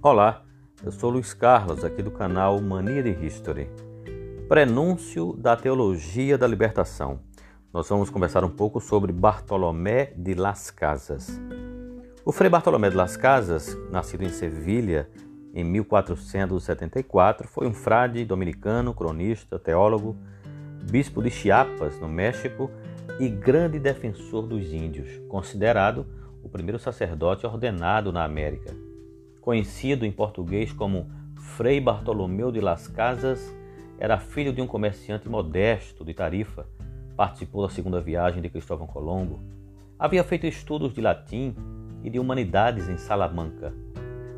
Olá, eu sou Luiz Carlos, aqui do canal Mania de History. Prenúncio da Teologia da Libertação. Nós vamos conversar um pouco sobre Bartolomé de Las Casas. O Frei Bartolomé de Las Casas, nascido em Sevilha em 1474, foi um frade dominicano, cronista, teólogo, bispo de Chiapas, no México, e grande defensor dos índios, considerado o primeiro sacerdote ordenado na América. Conhecido em português como Frei Bartolomeu de Las Casas, era filho de um comerciante modesto de Tarifa, participou da segunda viagem de Cristóvão Colombo, havia feito estudos de latim e de humanidades em Salamanca.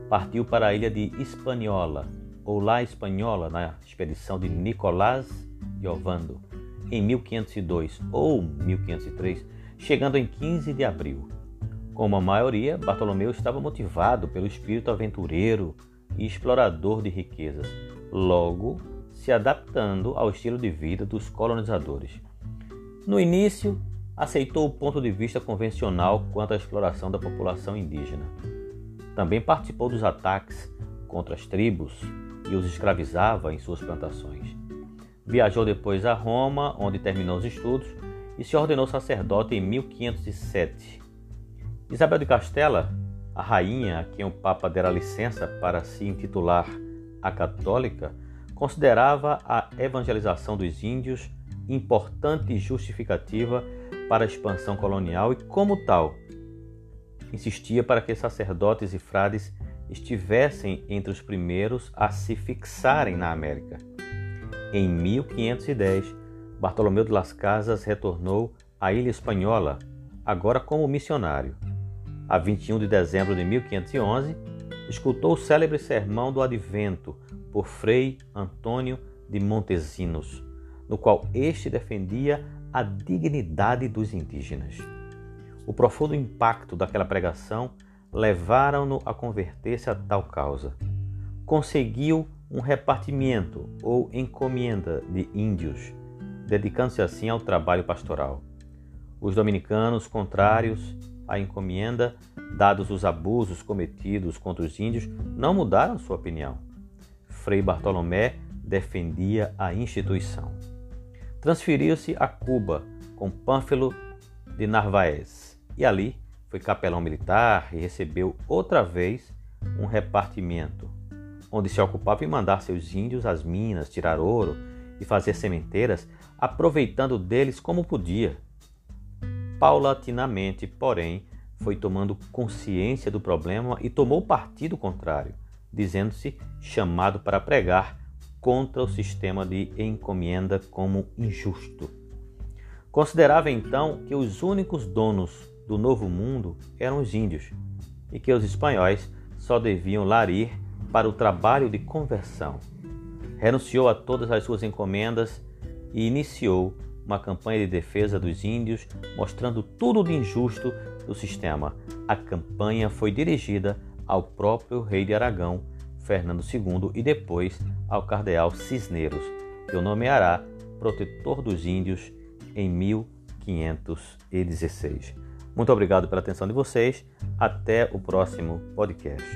Partiu para a ilha de Hispaniola, ou La Espanhola, na expedição de Nicolás de Ovando, em 1502 ou 1503, chegando em 15 de abril. Como a maioria, Bartolomeu estava motivado pelo espírito aventureiro e explorador de riquezas, logo se adaptando ao estilo de vida dos colonizadores. No início, aceitou o ponto de vista convencional quanto à exploração da população indígena. Também participou dos ataques contra as tribos e os escravizava em suas plantações. Viajou depois a Roma, onde terminou os estudos, e se ordenou sacerdote em 1507 Isabel de Castela, a rainha a quem o Papa dera licença para se intitular a católica, considerava a evangelização dos índios importante justificativa para a expansão colonial e, como tal, insistia para que sacerdotes e frades estivessem entre os primeiros a se fixarem na América. Em 1510, Bartolomeu de las Casas retornou à Ilha Espanhola, agora como missionário a 21 de dezembro de 1511, escutou o célebre sermão do Advento por Frei Antônio de Montesinos, no qual este defendia a dignidade dos indígenas. O profundo impacto daquela pregação levaram-no a converter-se a tal causa. Conseguiu um repartimento ou encomenda de índios, dedicando-se assim ao trabalho pastoral. Os dominicanos, contrários a encomenda, dados os abusos cometidos contra os índios, não mudaram sua opinião. Frei Bartolomé defendia a instituição. Transferiu-se a Cuba com Pânfilo de Narvaez e ali foi capelão militar e recebeu outra vez um repartimento, onde se ocupava em mandar seus índios às minas, tirar ouro e fazer sementeiras, aproveitando deles como podia Paulatinamente, porém, foi tomando consciência do problema e tomou partido contrário, dizendo-se chamado para pregar contra o sistema de encomenda como injusto. Considerava então que os únicos donos do novo mundo eram os índios e que os espanhóis só deviam larir para o trabalho de conversão. Renunciou a todas as suas encomendas e iniciou uma campanha de defesa dos índios, mostrando tudo de injusto do sistema. A campanha foi dirigida ao próprio rei de Aragão, Fernando II, e depois ao cardeal Cisneros, que o nomeará protetor dos índios em 1516. Muito obrigado pela atenção de vocês. Até o próximo podcast.